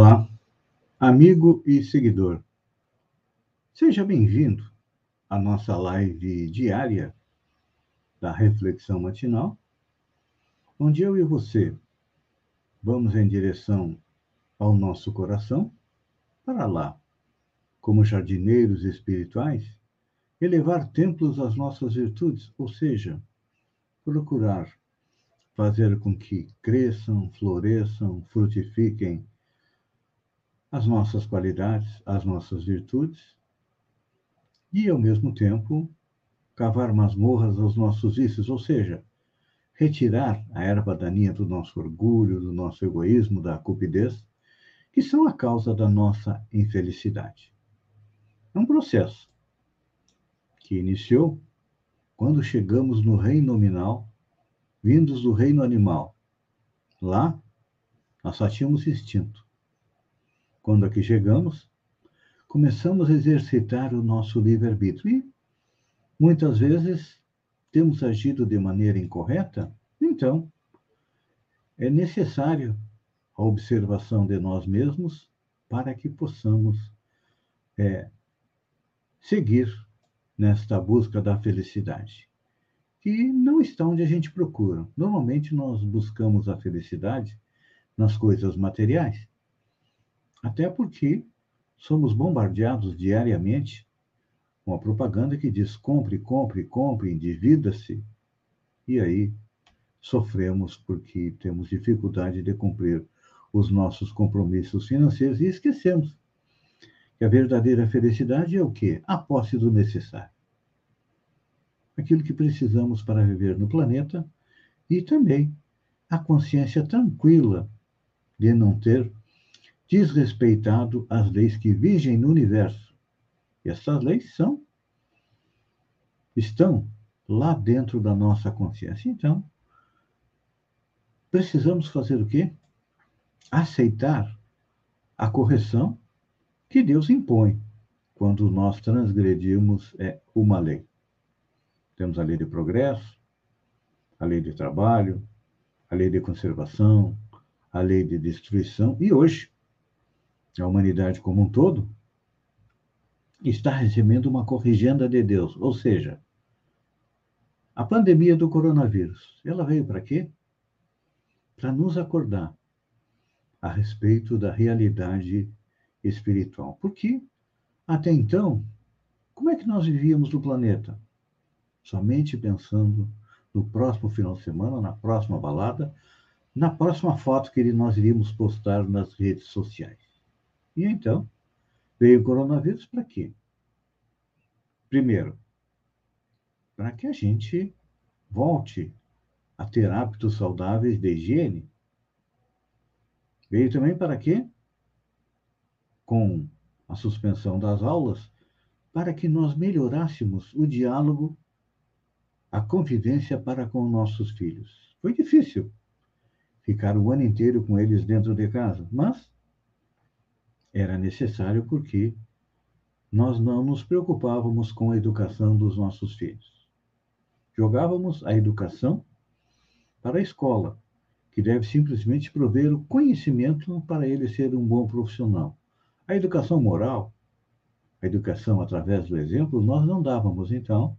Olá, amigo e seguidor. Seja bem-vindo à nossa live diária da Reflexão Matinal, onde eu e você vamos em direção ao nosso coração para lá, como jardineiros espirituais, elevar templos às nossas virtudes, ou seja, procurar fazer com que cresçam, floresçam, frutifiquem as nossas qualidades, as nossas virtudes, e, ao mesmo tempo, cavar masmorras aos nossos vícios, ou seja, retirar a erva daninha do nosso orgulho, do nosso egoísmo, da cupidez, que são a causa da nossa infelicidade. É um processo que iniciou quando chegamos no reino nominal, vindos do reino animal. Lá, nós só tínhamos instinto. Quando aqui chegamos, começamos a exercitar o nosso livre-arbítrio. E, muitas vezes, temos agido de maneira incorreta, então, é necessário a observação de nós mesmos para que possamos é, seguir nesta busca da felicidade, que não está onde a gente procura. Normalmente nós buscamos a felicidade nas coisas materiais, até porque somos bombardeados diariamente com a propaganda que diz compre, compre, compre, endivida-se. E aí sofremos porque temos dificuldade de cumprir os nossos compromissos financeiros e esquecemos que a verdadeira felicidade é o quê? A posse do necessário. Aquilo que precisamos para viver no planeta e também a consciência tranquila de não ter desrespeitado as leis que vigem no universo. E essas leis são estão lá dentro da nossa consciência. Então, precisamos fazer o quê? Aceitar a correção que Deus impõe quando nós transgredimos é, uma lei. Temos a lei de progresso, a lei de trabalho, a lei de conservação, a lei de destruição e hoje a humanidade como um todo, está recebendo uma corrigenda de Deus. Ou seja, a pandemia do coronavírus, ela veio para quê? Para nos acordar a respeito da realidade espiritual. Porque, até então, como é que nós vivíamos no planeta? Somente pensando no próximo final de semana, na próxima balada, na próxima foto que nós iríamos postar nas redes sociais. E então, veio o coronavírus para quê? Primeiro, para que a gente volte a ter hábitos saudáveis de higiene. Veio também para quê? Com a suspensão das aulas, para que nós melhorássemos o diálogo, a convivência para com nossos filhos. Foi difícil ficar o ano inteiro com eles dentro de casa, mas era necessário porque nós não nos preocupávamos com a educação dos nossos filhos. Jogávamos a educação para a escola, que deve simplesmente prover o conhecimento para ele ser um bom profissional. A educação moral, a educação através do exemplo, nós não dávamos. Então,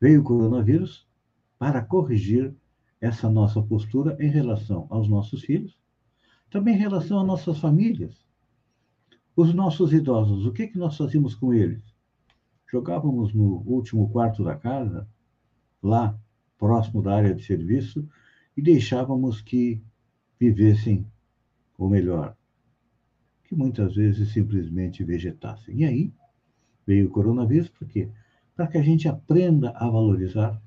veio o coronavírus para corrigir essa nossa postura em relação aos nossos filhos, também em relação às nossas famílias. Os nossos idosos, o que, que nós fazíamos com eles? Jogávamos no último quarto da casa, lá próximo da área de serviço, e deixávamos que vivessem, ou melhor, que muitas vezes simplesmente vegetassem. E aí veio o coronavírus, por quê? Para que a gente aprenda a valorizar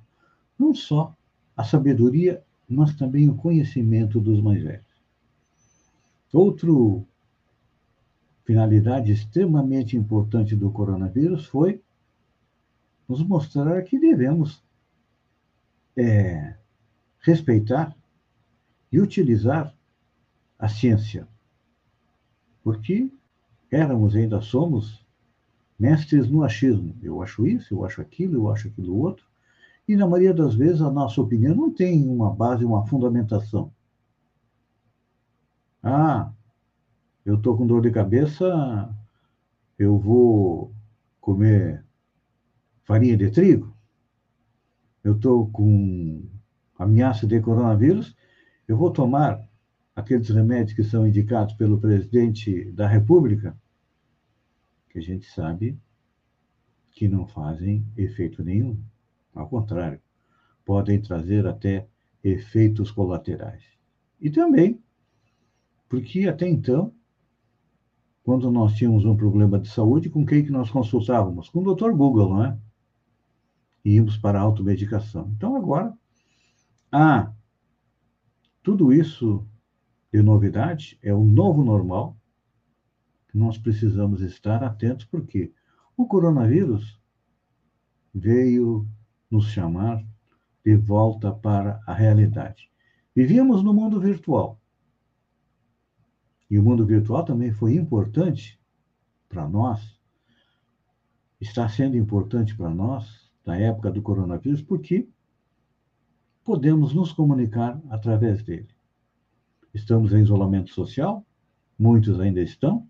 não só a sabedoria, mas também o conhecimento dos mais velhos. Outro finalidade extremamente importante do coronavírus foi nos mostrar que devemos é, respeitar e utilizar a ciência. Porque éramos, ainda somos, mestres no achismo. Eu acho isso, eu acho aquilo, eu acho aquilo outro. E na maioria das vezes a nossa opinião não tem uma base, uma fundamentação. Ah, eu estou com dor de cabeça, eu vou comer farinha de trigo? Eu estou com ameaça de coronavírus, eu vou tomar aqueles remédios que são indicados pelo presidente da República, que a gente sabe que não fazem efeito nenhum. Ao contrário, podem trazer até efeitos colaterais. E também, porque até então, quando nós tínhamos um problema de saúde, com quem que nós consultávamos? Com o Dr. Google, não é? E íamos para a automedicação. Então, agora, ah, tudo isso de novidade é o novo normal que nós precisamos estar atentos, porque o coronavírus veio nos chamar de volta para a realidade. Vivíamos no mundo virtual. E o mundo virtual também foi importante para nós, está sendo importante para nós, na época do coronavírus, porque podemos nos comunicar através dele. Estamos em isolamento social, muitos ainda estão.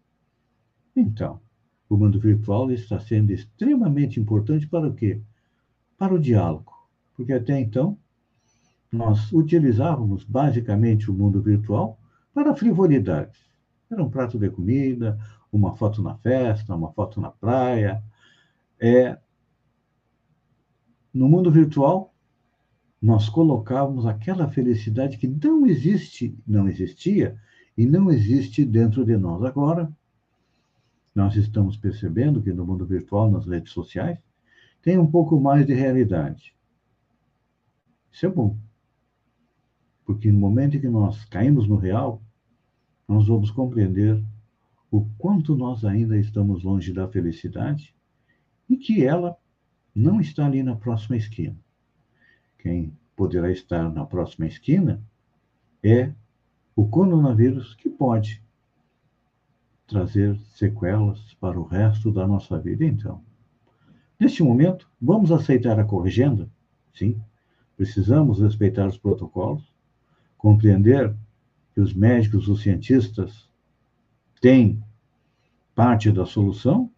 Então, o mundo virtual está sendo extremamente importante para o quê? Para o diálogo. Porque até então, nós utilizávamos basicamente o mundo virtual para frivolidades. Era um prato de comida, uma foto na festa, uma foto na praia. É, no mundo virtual, nós colocávamos aquela felicidade que não existe, não existia e não existe dentro de nós. Agora, nós estamos percebendo que no mundo virtual, nas redes sociais, tem um pouco mais de realidade. Isso é bom. Porque no momento em que nós caímos no real, nós vamos compreender o quanto nós ainda estamos longe da felicidade e que ela não está ali na próxima esquina. Quem poderá estar na próxima esquina é o coronavírus que pode trazer sequelas para o resto da nossa vida. Então, neste momento, vamos aceitar a corrigenda? Sim. Precisamos respeitar os protocolos, compreender que os médicos, os cientistas têm parte da solução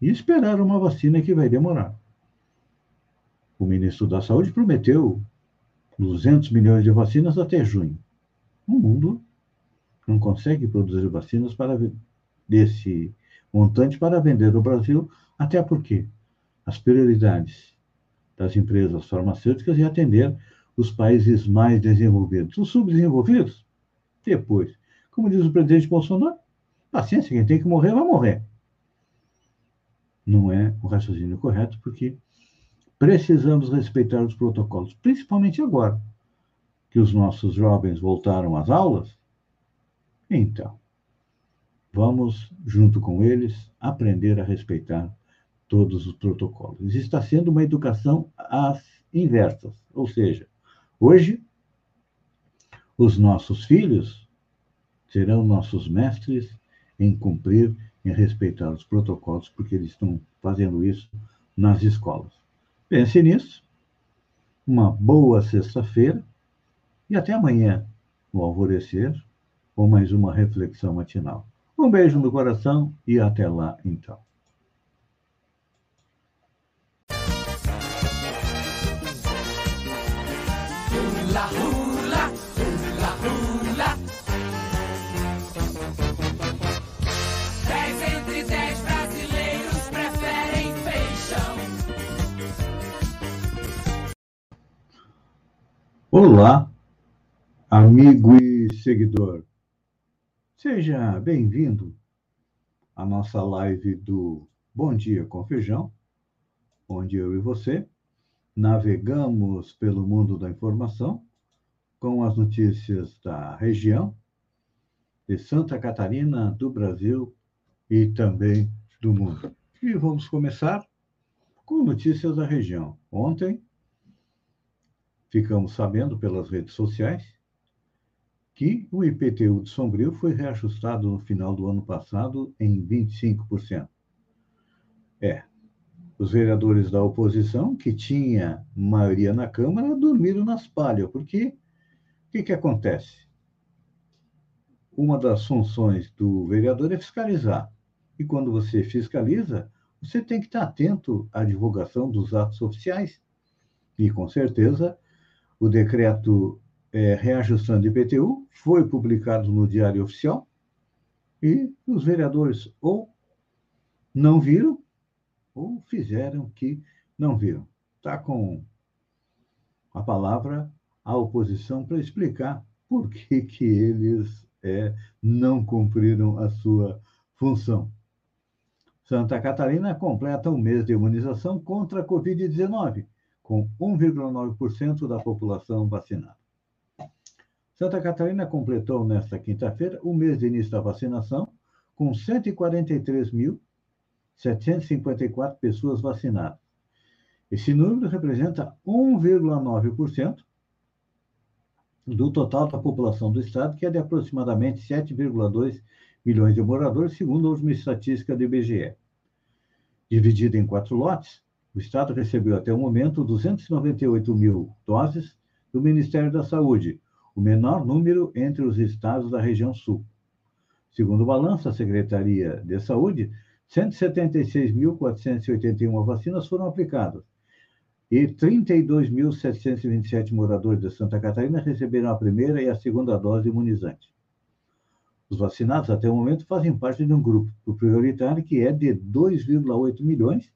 e esperar uma vacina que vai demorar. O ministro da Saúde prometeu 200 milhões de vacinas até junho. O mundo não consegue produzir vacinas para desse montante para vender no Brasil, até porque as prioridades das empresas farmacêuticas e atender os países mais desenvolvidos. Os subdesenvolvidos, depois. Como diz o presidente Bolsonaro, paciência, quem tem que morrer, vai morrer. Não é o raciocínio correto, porque precisamos respeitar os protocolos, principalmente agora que os nossos jovens voltaram às aulas. Então, vamos, junto com eles, aprender a respeitar todos os protocolos. Está sendo uma educação às inversas, ou seja, hoje os nossos filhos serão nossos mestres em cumprir, em respeitar os protocolos, porque eles estão fazendo isso nas escolas. Pense nisso. Uma boa sexta-feira e até amanhã, no alvorecer, com mais uma reflexão matinal. Um beijo no coração e até lá, então. Olá, amigo e seguidor. Seja bem-vindo à nossa live do Bom Dia com Feijão, onde eu e você navegamos pelo mundo da informação com as notícias da região, de Santa Catarina, do Brasil e também do mundo. E vamos começar com notícias da região. Ontem, ficamos sabendo pelas redes sociais que o IPTU de Sombrio foi reajustado no final do ano passado em 25%. É, os vereadores da oposição, que tinha maioria na Câmara, dormiram nas palhas, porque o que, que acontece? uma das funções do vereador é fiscalizar. E quando você fiscaliza, você tem que estar atento à divulgação dos atos oficiais. E, com certeza, o decreto é, reajustando IPTU foi publicado no Diário Oficial e os vereadores ou não viram ou fizeram que não viram. Está com a palavra a oposição para explicar por que, que eles é, não cumpriram a sua função. Santa Catarina completa um mês de imunização contra a Covid-19, com 1,9% da população vacinada. Santa Catarina completou nesta quinta-feira o mês de início da vacinação, com 143.754 pessoas vacinadas. Esse número representa 1,9% do total da população do estado, que é de aproximadamente 7,2 milhões de moradores, segundo a última estatística do IBGE. Dividido em quatro lotes, o estado recebeu até o momento 298 mil doses do Ministério da Saúde, o menor número entre os estados da região sul. Segundo o balanço da Secretaria de Saúde, 176.481 vacinas foram aplicadas, e 32.727 moradores de Santa Catarina receberam a primeira e a segunda dose imunizante. Os vacinados, até o momento, fazem parte de um grupo prioritário que é de 2,8 milhões,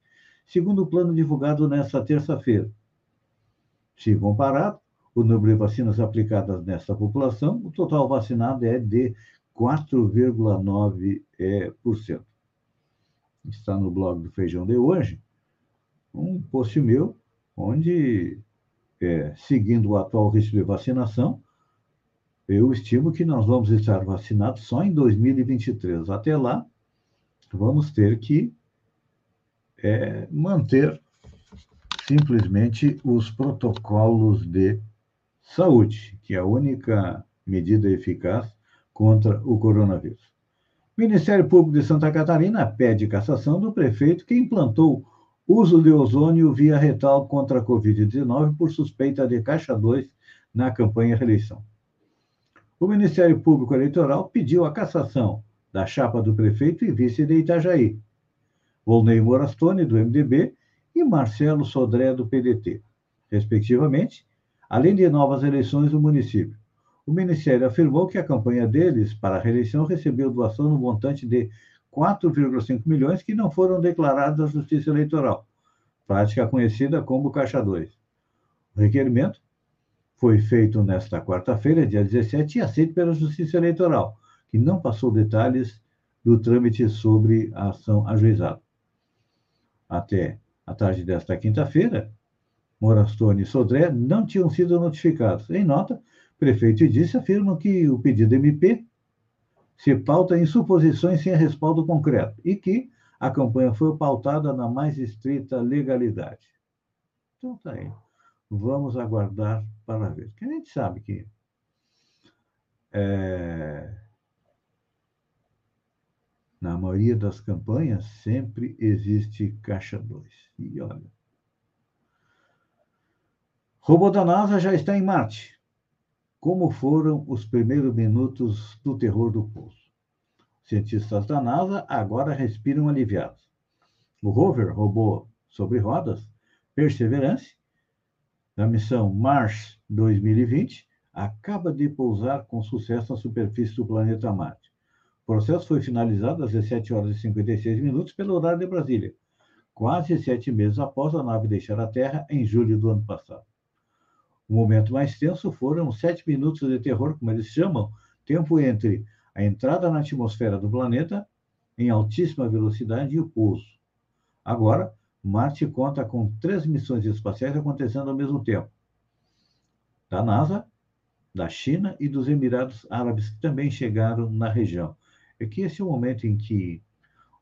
segundo o plano divulgado nesta terça-feira. Se comparado, o número de vacinas aplicadas nesta população, o total vacinado é de 4,9%. Está no blog do Feijão de hoje, um post meu onde, é, seguindo o atual ritmo de vacinação, eu estimo que nós vamos estar vacinados só em 2023. Até lá, vamos ter que é, manter simplesmente os protocolos de saúde, que é a única medida eficaz contra o coronavírus. O Ministério Público de Santa Catarina pede cassação do prefeito que implantou Uso de ozônio via retal contra a Covid-19 por suspeita de caixa 2 na campanha reeleição. O Ministério Público Eleitoral pediu a cassação da chapa do prefeito e vice de Itajaí, Volney Morastone, do MDB, e Marcelo Sodré, do PDT, respectivamente, além de novas eleições no município. O Ministério afirmou que a campanha deles para a reeleição recebeu doação no montante de 4,5 milhões que não foram declarados à Justiça Eleitoral, prática conhecida como Caixa 2. O requerimento foi feito nesta quarta-feira, dia 17, e aceito pela Justiça Eleitoral, que não passou detalhes do trâmite sobre a ação ajuizada. Até a tarde desta quinta-feira, Morastone e Sodré não tinham sido notificados. Em nota, prefeito e disse afirmam que o pedido MP se pauta em suposições sem respaldo concreto e que a campanha foi pautada na mais estrita legalidade. Então tá aí. Vamos aguardar para ver. Porque a gente sabe que é, na maioria das campanhas sempre existe caixa 2. E olha. Robô da NASA já está em Marte como foram os primeiros minutos do terror do poço. Cientistas da NASA agora respiram aliviados. O rover robô sobre rodas, Perseverance, da missão Mars 2020, acaba de pousar com sucesso na superfície do planeta Marte. O processo foi finalizado às 17 horas e 56 minutos pelo horário de Brasília, quase sete meses após a nave deixar a Terra em julho do ano passado. O momento mais tenso foram os sete minutos de terror, como eles chamam, tempo entre a entrada na atmosfera do planeta em altíssima velocidade e o pouso. Agora, Marte conta com três missões espaciais acontecendo ao mesmo tempo. Da NASA, da China e dos Emirados Árabes, que também chegaram na região. É que esse é o momento em que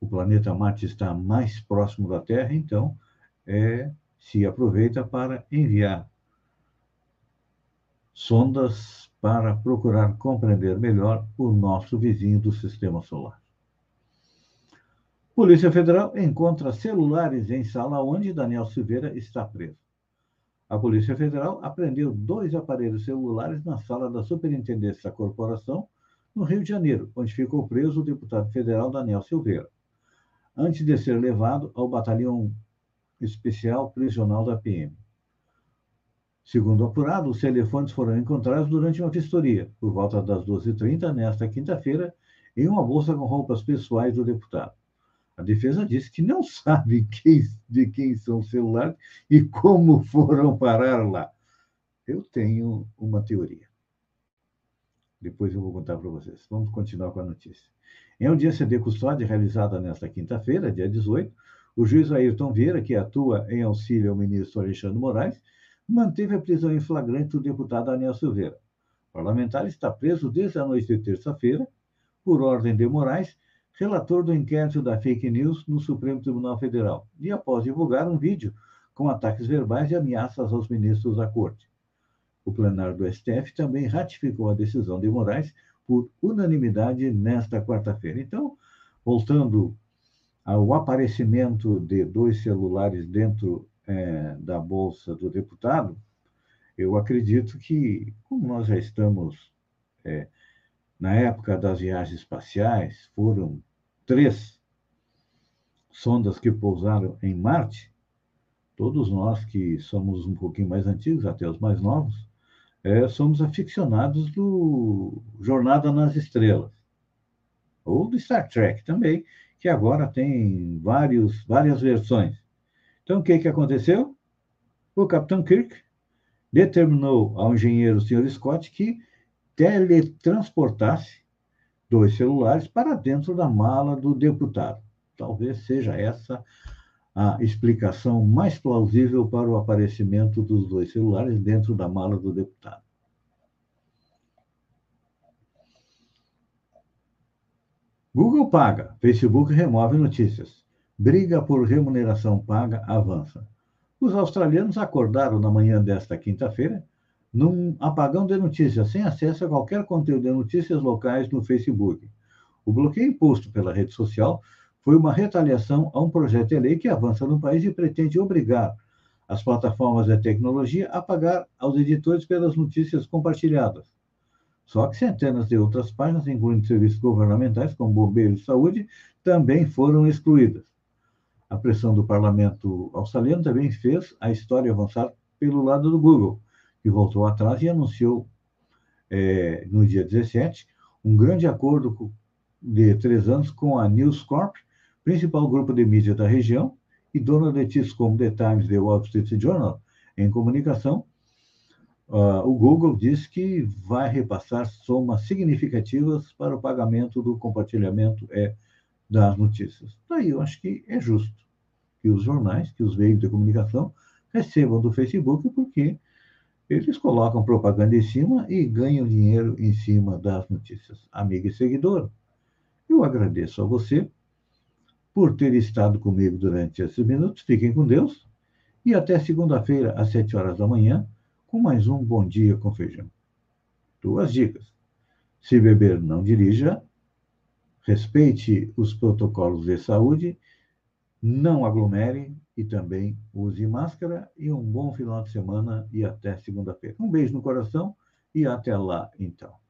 o planeta Marte está mais próximo da Terra, então é, se aproveita para enviar sondas para procurar compreender melhor o nosso vizinho do sistema solar. Polícia Federal encontra celulares em sala onde Daniel Silveira está preso. A Polícia Federal apreendeu dois aparelhos celulares na sala da Superintendência da Corporação no Rio de Janeiro, onde ficou preso o deputado federal Daniel Silveira, antes de ser levado ao batalhão especial prisional da PM. Segundo apurado, os telefones foram encontrados durante uma vistoria, por volta das 12h30, nesta quinta-feira, em uma bolsa com roupas pessoais do deputado. A defesa disse que não sabe quem, de quem são os celulares e como foram parar lá. Eu tenho uma teoria. Depois eu vou contar para vocês. Vamos continuar com a notícia. Em audiência de custódia realizada nesta quinta-feira, dia 18, o juiz Ayrton Vieira, que atua em auxílio ao ministro Alexandre Moraes, manteve a prisão em flagrante do deputado Daniel Silveira. O parlamentar está preso desde a noite de terça-feira, por ordem de Moraes, relator do inquérito da fake news no Supremo Tribunal Federal, e após divulgar um vídeo com ataques verbais e ameaças aos ministros da Corte. O plenário do STF também ratificou a decisão de Moraes por unanimidade nesta quarta-feira. Então, voltando ao aparecimento de dois celulares dentro é, da bolsa do deputado, eu acredito que, como nós já estamos é, na época das viagens espaciais, foram três sondas que pousaram em Marte, todos nós que somos um pouquinho mais antigos, até os mais novos, é, somos aficionados do Jornada nas Estrelas, ou do Star Trek também, que agora tem vários, várias versões. Então, o que, que aconteceu? O Capitão Kirk determinou ao engenheiro Sr. Scott que teletransportasse dois celulares para dentro da mala do deputado. Talvez seja essa a explicação mais plausível para o aparecimento dos dois celulares dentro da mala do deputado. Google paga, Facebook remove notícias. Briga por remuneração paga avança. Os australianos acordaram na manhã desta quinta-feira num apagão de notícias, sem acesso a qualquer conteúdo de notícias locais no Facebook. O bloqueio imposto pela rede social foi uma retaliação a um projeto de lei que avança no país e pretende obrigar as plataformas de tecnologia a pagar aos editores pelas notícias compartilhadas. Só que centenas de outras páginas, incluindo serviços governamentais, como bombeiros e saúde, também foram excluídas. A pressão do parlamento australiano também fez a história avançar pelo lado do Google, que voltou atrás e anunciou, é, no dia 17, um grande acordo de três anos com a News Corp, principal grupo de mídia da região, e dona de como The Times The Wall Street Journal, em comunicação, uh, o Google diz que vai repassar somas significativas para o pagamento do compartilhamento é, das notícias. Daí eu acho que é justo que os jornais, que os veículos de comunicação recebam do Facebook, porque eles colocam propaganda em cima e ganham dinheiro em cima das notícias. Amiga e seguidor, eu agradeço a você por ter estado comigo durante esses minutos. Fiquem com Deus e até segunda-feira, às sete horas da manhã, com mais um Bom Dia com Feijão. Duas dicas. Se beber, não dirija. Respeite os protocolos de saúde. Não aglomere e também use máscara. E um bom final de semana e até segunda-feira. Um beijo no coração e até lá, então.